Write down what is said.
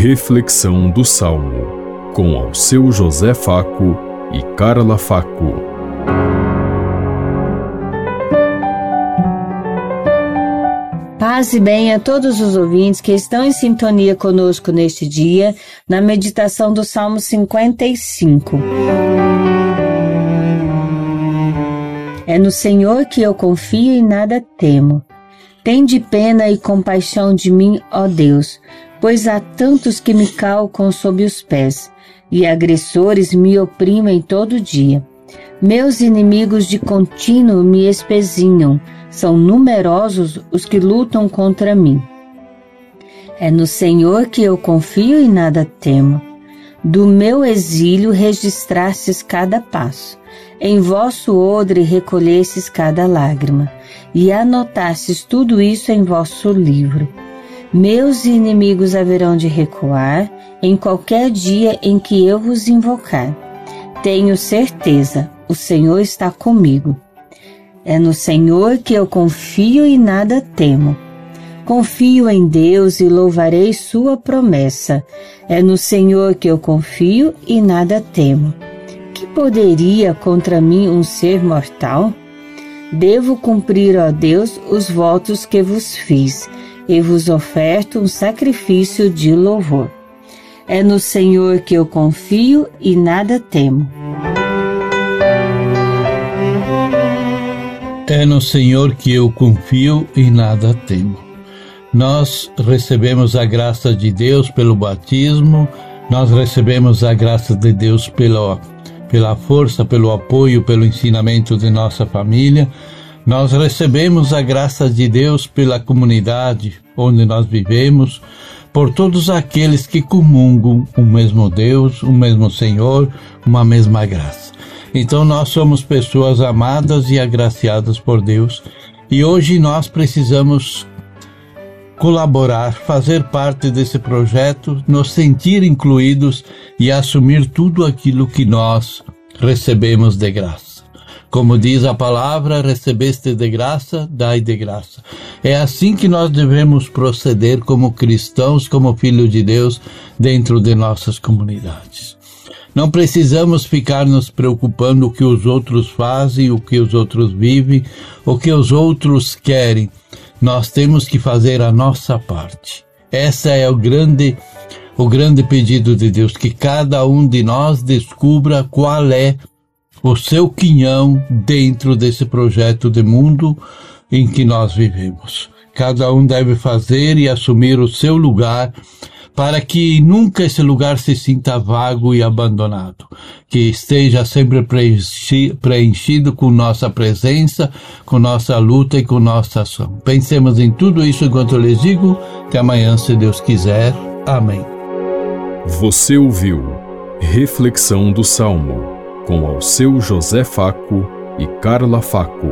Reflexão do Salmo, com ao seu José Faco e Carla Faco. Paz e bem a todos os ouvintes que estão em sintonia conosco neste dia, na meditação do Salmo 55. É no Senhor que eu confio e nada temo. Tende pena e compaixão de mim, ó Deus, pois há tantos que me calcam sob os pés, e agressores me oprimem todo dia. Meus inimigos de contínuo me espezinham, são numerosos os que lutam contra mim. É no Senhor que eu confio e nada temo. Do meu exílio registrastes cada passo, em vosso odre recolhestes cada lágrima, e anotastes tudo isso em vosso livro. Meus inimigos haverão de recuar em qualquer dia em que eu vos invocar. Tenho certeza, o Senhor está comigo. É no Senhor que eu confio e nada temo. Confio em Deus e louvarei Sua promessa. É no Senhor que eu confio e nada temo. Que poderia contra mim um ser mortal? Devo cumprir, ó Deus, os votos que vos fiz, e vos oferto um sacrifício de louvor. É no Senhor que eu confio e nada temo. É no Senhor que eu confio e nada temo. Nós recebemos a graça de Deus pelo batismo, nós recebemos a graça de Deus pela, pela força, pelo apoio, pelo ensinamento de nossa família. Nós recebemos a graça de Deus pela comunidade onde nós vivemos, por todos aqueles que comungam o mesmo Deus, o mesmo Senhor, uma mesma graça. Então nós somos pessoas amadas e agraciadas por Deus e hoje nós precisamos colaborar, fazer parte desse projeto, nos sentir incluídos e assumir tudo aquilo que nós recebemos de graça. Como diz a palavra, recebeste de graça, dai de graça. É assim que nós devemos proceder como cristãos, como filhos de Deus, dentro de nossas comunidades. Não precisamos ficar nos preocupando o que os outros fazem, o que os outros vivem, o que os outros querem. Nós temos que fazer a nossa parte. Essa é o grande o grande pedido de Deus que cada um de nós descubra qual é o seu quinhão dentro desse projeto de mundo em que nós vivemos. Cada um deve fazer e assumir o seu lugar para que nunca esse lugar se sinta vago e abandonado, que esteja sempre preenchido com nossa presença, com nossa luta e com nossa ação. Pensemos em tudo isso enquanto eu lhes digo. Até amanhã, se Deus quiser. Amém. Você ouviu Reflexão do Salmo com ao seu José Faco e Carla Faco.